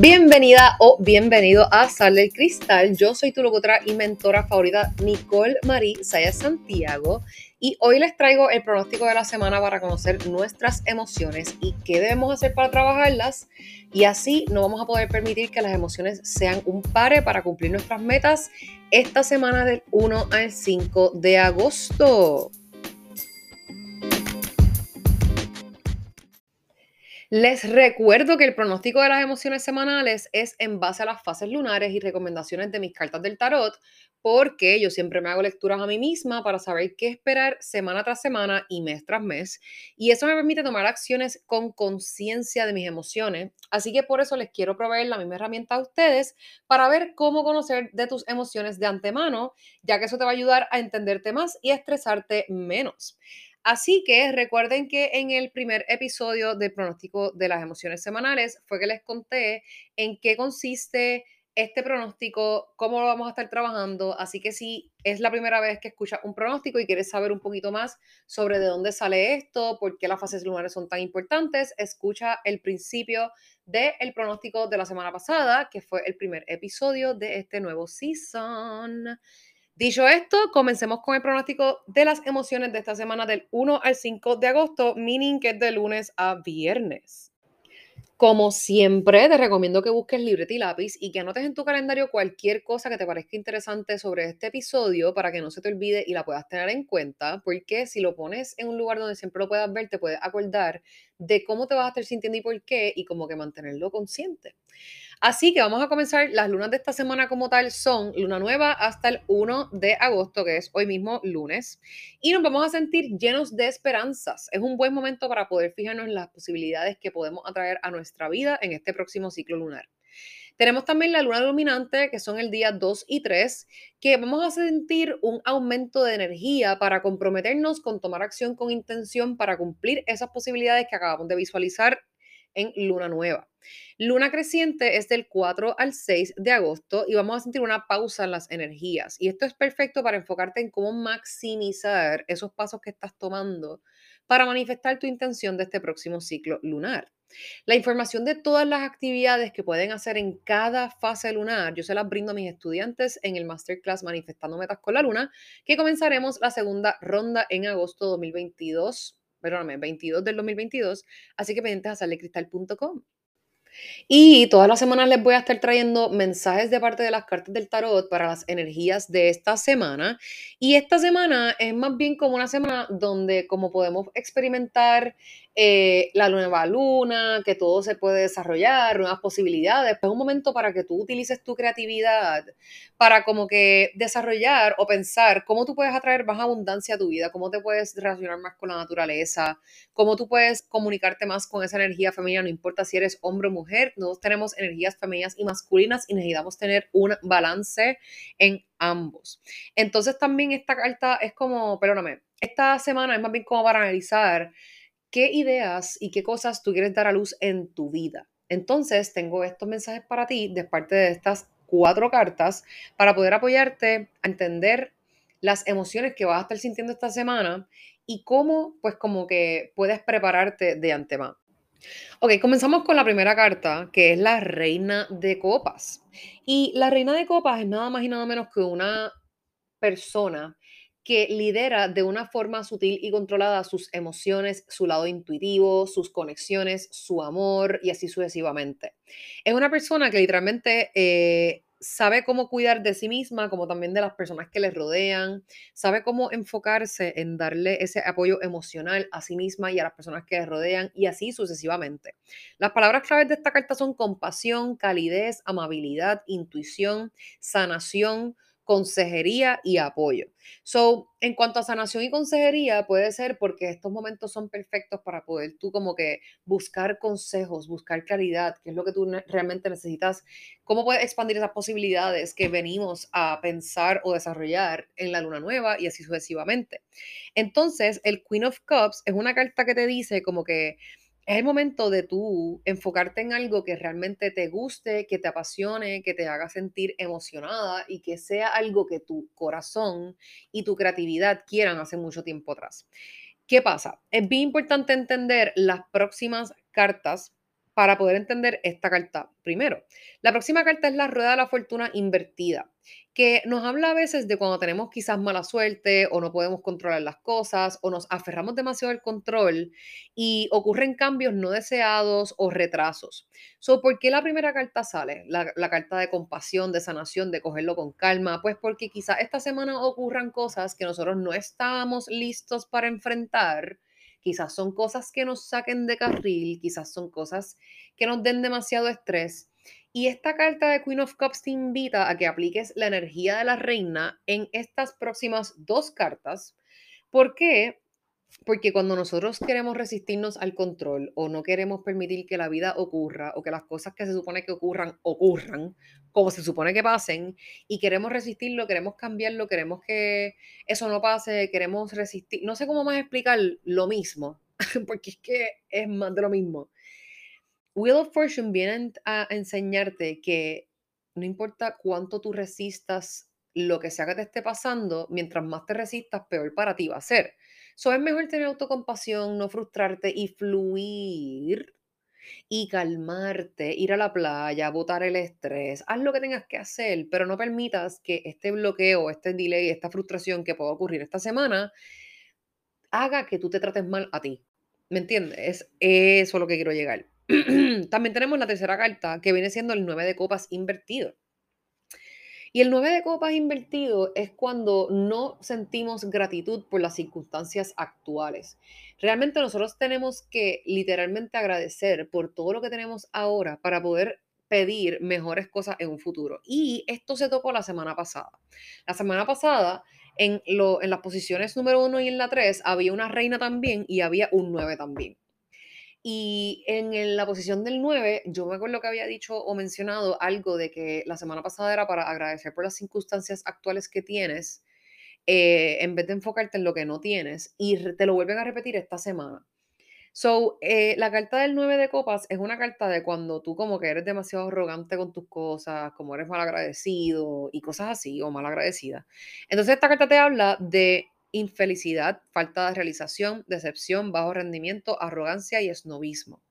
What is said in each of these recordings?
Bienvenida o bienvenido a Sal del Cristal. Yo soy tu locutora y mentora favorita, Nicole Marie Saya Santiago. Y hoy les traigo el pronóstico de la semana para conocer nuestras emociones y qué debemos hacer para trabajarlas. Y así no vamos a poder permitir que las emociones sean un pare para cumplir nuestras metas esta semana del 1 al 5 de agosto. Les recuerdo que el pronóstico de las emociones semanales es en base a las fases lunares y recomendaciones de mis cartas del tarot, porque yo siempre me hago lecturas a mí misma para saber qué esperar semana tras semana y mes tras mes, y eso me permite tomar acciones con conciencia de mis emociones. Así que por eso les quiero proveer la misma herramienta a ustedes para ver cómo conocer de tus emociones de antemano, ya que eso te va a ayudar a entenderte más y a estresarte menos. Así que recuerden que en el primer episodio del pronóstico de las emociones semanales fue que les conté en qué consiste este pronóstico, cómo lo vamos a estar trabajando. Así que si es la primera vez que escuchas un pronóstico y quieres saber un poquito más sobre de dónde sale esto, por qué las fases lunares son tan importantes, escucha el principio del pronóstico de la semana pasada, que fue el primer episodio de este nuevo season. Dicho esto, comencemos con el pronóstico de las emociones de esta semana del 1 al 5 de agosto, meaning que es de lunes a viernes. Como siempre, te recomiendo que busques libreta y lápiz y que anotes en tu calendario cualquier cosa que te parezca interesante sobre este episodio para que no se te olvide y la puedas tener en cuenta, porque si lo pones en un lugar donde siempre lo puedas ver, te puedes acordar de cómo te vas a estar sintiendo y por qué y como que mantenerlo consciente. Así que vamos a comenzar. Las lunas de esta semana como tal son luna nueva hasta el 1 de agosto, que es hoy mismo lunes. Y nos vamos a sentir llenos de esperanzas. Es un buen momento para poder fijarnos en las posibilidades que podemos atraer a nuestra vida en este próximo ciclo lunar. Tenemos también la luna dominante, que son el día 2 y 3, que vamos a sentir un aumento de energía para comprometernos con tomar acción con intención para cumplir esas posibilidades que acabamos de visualizar en luna nueva. Luna creciente es del 4 al 6 de agosto y vamos a sentir una pausa en las energías. Y esto es perfecto para enfocarte en cómo maximizar esos pasos que estás tomando para manifestar tu intención de este próximo ciclo lunar. La información de todas las actividades que pueden hacer en cada fase lunar, yo se las brindo a mis estudiantes en el Masterclass Manifestando Metas con la Luna, que comenzaremos la segunda ronda en agosto 2022 perdóname, 22 del 2022, así que pendientes a salecristal.com. Y todas las semanas les voy a estar trayendo mensajes de parte de las cartas del tarot para las energías de esta semana. Y esta semana es más bien como una semana donde como podemos experimentar eh, la nueva luna, que todo se puede desarrollar, nuevas posibilidades. Es un momento para que tú utilices tu creatividad para como que desarrollar o pensar cómo tú puedes atraer más abundancia a tu vida, cómo te puedes relacionar más con la naturaleza, cómo tú puedes comunicarte más con esa energía femenina, no importa si eres hombre o mujer, nosotros tenemos energías femeninas y masculinas y necesitamos tener un balance en ambos. Entonces también esta carta es como, perdóname, esta semana es más bien como para analizar qué ideas y qué cosas tú quieres dar a luz en tu vida. Entonces, tengo estos mensajes para ti de parte de estas cuatro cartas para poder apoyarte a entender las emociones que vas a estar sintiendo esta semana y cómo, pues, como que puedes prepararte de antemano. Ok, comenzamos con la primera carta, que es la reina de copas. Y la reina de copas es nada más y nada menos que una persona que lidera de una forma sutil y controlada sus emociones, su lado intuitivo, sus conexiones, su amor y así sucesivamente. Es una persona que literalmente eh, sabe cómo cuidar de sí misma, como también de las personas que le rodean, sabe cómo enfocarse en darle ese apoyo emocional a sí misma y a las personas que le rodean y así sucesivamente. Las palabras claves de esta carta son compasión, calidez, amabilidad, intuición, sanación, consejería y apoyo. So, en cuanto a sanación y consejería, puede ser porque estos momentos son perfectos para poder tú como que buscar consejos, buscar claridad, qué es lo que tú realmente necesitas, cómo puedes expandir esas posibilidades que venimos a pensar o desarrollar en la luna nueva y así sucesivamente. Entonces, el Queen of Cups es una carta que te dice como que es el momento de tú enfocarte en algo que realmente te guste, que te apasione, que te haga sentir emocionada y que sea algo que tu corazón y tu creatividad quieran hace mucho tiempo atrás. ¿Qué pasa? Es bien importante entender las próximas cartas para poder entender esta carta. Primero, la próxima carta es la rueda de la fortuna invertida, que nos habla a veces de cuando tenemos quizás mala suerte o no podemos controlar las cosas o nos aferramos demasiado al control y ocurren cambios no deseados o retrasos. So, ¿Por qué la primera carta sale? La, la carta de compasión, de sanación, de cogerlo con calma. Pues porque quizás esta semana ocurran cosas que nosotros no estábamos listos para enfrentar quizás son cosas que nos saquen de carril, quizás son cosas que nos den demasiado estrés. Y esta carta de Queen of Cups te invita a que apliques la energía de la reina en estas próximas dos cartas. ¿Por qué? Porque cuando nosotros queremos resistirnos al control o no queremos permitir que la vida ocurra o que las cosas que se supone que ocurran ocurran como se supone que pasen y queremos resistirlo, queremos cambiarlo, queremos que eso no pase, queremos resistir, no sé cómo más explicar lo mismo, porque es que es más de lo mismo. Wheel of Fortune viene a enseñarte que no importa cuánto tú resistas lo que sea que te esté pasando, mientras más te resistas, peor para ti va a ser. So, es mejor tener autocompasión, no frustrarte y fluir y calmarte, ir a la playa, botar el estrés, haz lo que tengas que hacer, pero no permitas que este bloqueo, este delay, esta frustración que pueda ocurrir esta semana haga que tú te trates mal a ti. ¿Me entiendes? Es eso lo que quiero llegar. También tenemos la tercera carta, que viene siendo el 9 de copas invertido. Y el 9 de copas invertido es cuando no sentimos gratitud por las circunstancias actuales. Realmente nosotros tenemos que literalmente agradecer por todo lo que tenemos ahora para poder pedir mejores cosas en un futuro. Y esto se tocó la semana pasada. La semana pasada, en, lo, en las posiciones número 1 y en la 3, había una reina también y había un 9 también. Y en la posición del 9, yo me acuerdo que había dicho o mencionado algo de que la semana pasada era para agradecer por las circunstancias actuales que tienes, eh, en vez de enfocarte en lo que no tienes. Y te lo vuelven a repetir esta semana. So, eh, la carta del 9 de copas es una carta de cuando tú como que eres demasiado arrogante con tus cosas, como eres mal agradecido y cosas así, o mal agradecida. Entonces esta carta te habla de infelicidad, falta de realización, decepción, bajo rendimiento, arrogancia y esnovismo.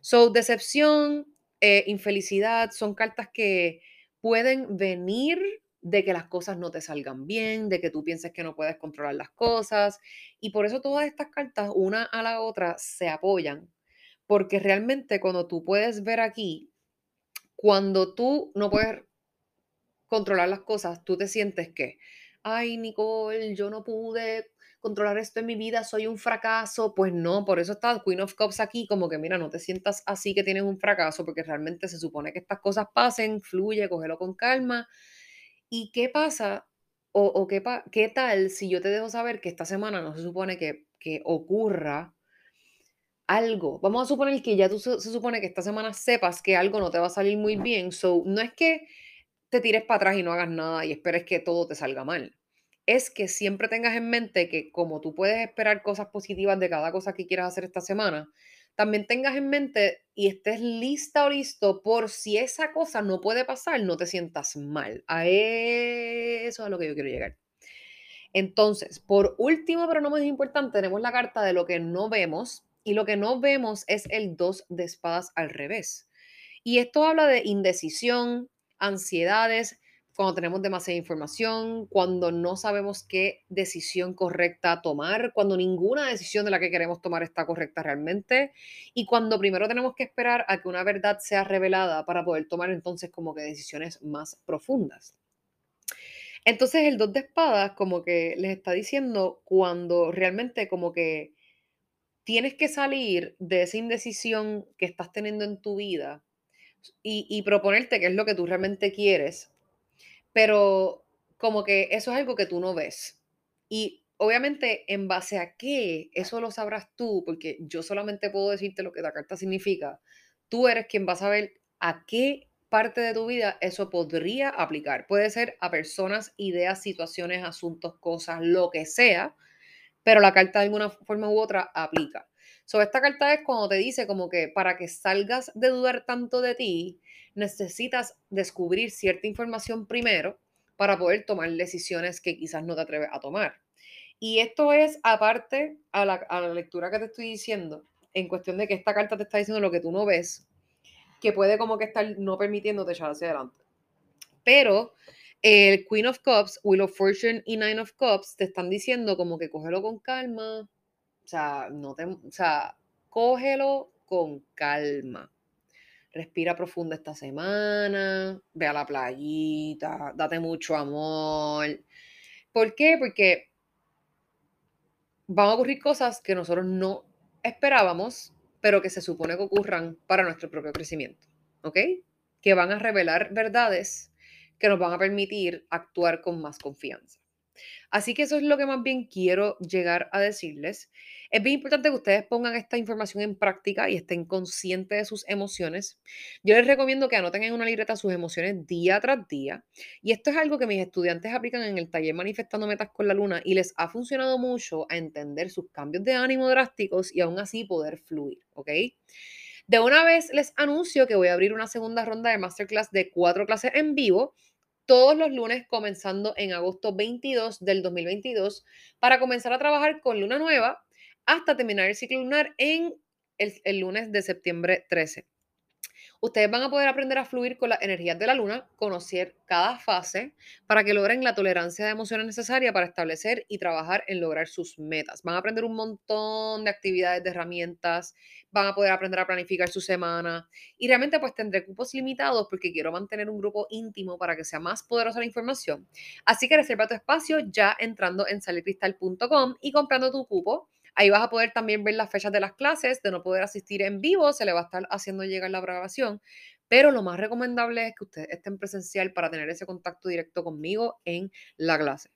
So, decepción, eh, infelicidad son cartas que pueden venir de que las cosas no te salgan bien, de que tú pienses que no puedes controlar las cosas. Y por eso todas estas cartas, una a la otra, se apoyan. Porque realmente cuando tú puedes ver aquí, cuando tú no puedes controlar las cosas, tú te sientes que ay, Nicole, yo no pude controlar esto en mi vida, soy un fracaso. Pues no, por eso está Queen of Cups aquí, como que mira, no te sientas así que tienes un fracaso, porque realmente se supone que estas cosas pasen, fluye, cógelo con calma. ¿Y qué pasa? O, qué, qué, tal si yo te dejo saber que esta semana no se supone que, que ocurra algo? Vamos a suponer que ya tú se, se, supone que esta semana sepas que algo no te va a salir muy bien. So, no es que te tires para atrás y no hagas nada y esperes que todo te salga mal. Es que siempre tengas en mente que como tú puedes esperar cosas positivas de cada cosa que quieras hacer esta semana, también tengas en mente y estés lista o listo por si esa cosa no puede pasar, no te sientas mal. A eso es a lo que yo quiero llegar. Entonces, por último, pero no menos importante, tenemos la carta de lo que no vemos y lo que no vemos es el 2 de espadas al revés. Y esto habla de indecisión, ansiedades, cuando tenemos demasiada información, cuando no sabemos qué decisión correcta tomar, cuando ninguna decisión de la que queremos tomar está correcta realmente y cuando primero tenemos que esperar a que una verdad sea revelada para poder tomar entonces como que decisiones más profundas. Entonces el dos de espadas como que les está diciendo cuando realmente como que tienes que salir de esa indecisión que estás teniendo en tu vida y, proponerte qué es lo que tú realmente quieres, pero como que eso es algo que tú no ves. Y obviamente en base a qué, eso lo sabrás tú, porque yo solamente puedo decirte lo que la carta significa. Tú eres quien va a saber a qué parte de tu vida eso podría aplicar. Puede ser a personas, ideas, situaciones, asuntos, cosas, lo que sea, pero la carta de alguna forma u otra aplica. So, esta carta es cuando te dice como que para que salgas de dudar tanto de ti, necesitas descubrir cierta información primero para poder tomar decisiones que quizás no te atreves a tomar. Y esto es aparte a la, a la lectura que te estoy diciendo, en cuestión de que esta carta te está diciendo lo que tú no ves, que puede como que estar no permitiéndote echar hacia adelante. Pero el Queen of Cups, Wheel of Fortune y Nine of Cups te están diciendo como que cógelo con calma. O sea, no te, o sea, cógelo con calma. Respira profundo esta semana, ve a la playita, date mucho amor. ¿Por qué? Porque van a ocurrir cosas que nosotros no esperábamos, pero que se supone que ocurran para nuestro propio crecimiento. ¿Ok? Que van a revelar verdades que nos van a permitir actuar con más confianza. Así que eso es lo que más bien quiero llegar a decirles. Es bien importante que ustedes pongan esta información en práctica y estén conscientes de sus emociones. Yo les recomiendo que anoten en una libreta sus emociones día tras día. Y esto es algo que mis estudiantes aplican en el taller Manifestando Metas con la Luna y les ha funcionado mucho a entender sus cambios de ánimo drásticos y aún así poder fluir, ¿ok? De una vez les anuncio que voy a abrir una segunda ronda de masterclass de cuatro clases en vivo todos los lunes comenzando en agosto 22 del 2022 para comenzar a trabajar con luna nueva hasta terminar el ciclo lunar en el, el lunes de septiembre 13. Ustedes van a poder aprender a fluir con las energías de la luna, conocer cada fase para que logren la tolerancia de emociones necesaria para establecer y trabajar en lograr sus metas. Van a aprender un montón de actividades, de herramientas, van a poder aprender a planificar su semana y realmente pues tendré cupos limitados porque quiero mantener un grupo íntimo para que sea más poderosa la información. Así que reserva tu espacio ya entrando en salicristal.com y comprando tu cupo Ahí vas a poder también ver las fechas de las clases, de no poder asistir en vivo, se le va a estar haciendo llegar la grabación, pero lo más recomendable es que ustedes estén presencial para tener ese contacto directo conmigo en la clase.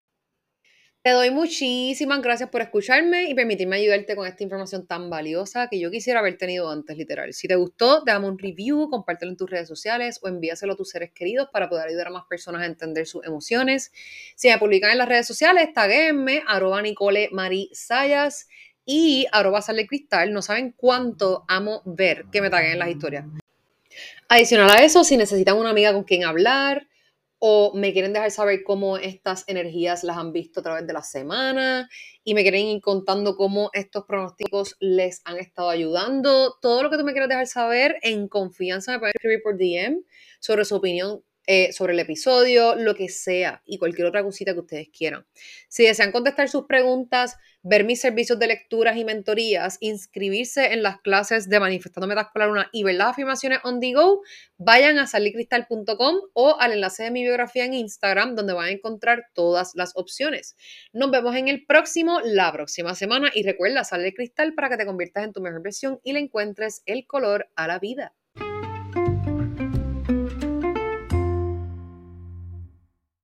Te doy muchísimas gracias por escucharme y permitirme ayudarte con esta información tan valiosa que yo quisiera haber tenido antes, literal. Si te gustó, dame un review, compártelo en tus redes sociales o envíaselo a tus seres queridos para poder ayudar a más personas a entender sus emociones. Si me publican en las redes sociales, taguenme, arroba Nicole Sayas y arroba sale cristal, no saben cuánto amo ver que me taguen en las historias. Adicional a eso, si necesitan una amiga con quien hablar o me quieren dejar saber cómo estas energías las han visto a través de la semana y me quieren ir contando cómo estos pronósticos les han estado ayudando, todo lo que tú me quieras dejar saber en confianza me pueden escribir por DM sobre su opinión eh, sobre el episodio, lo que sea y cualquier otra cosita que ustedes quieran. Si desean contestar sus preguntas, ver mis servicios de lecturas y mentorías, inscribirse en las clases de Manifestando Metas con y ver las afirmaciones on the go, vayan a salicristal.com o al enlace de mi biografía en Instagram donde van a encontrar todas las opciones. Nos vemos en el próximo, la próxima semana y recuerda, sale cristal para que te conviertas en tu mejor versión y le encuentres el color a la vida.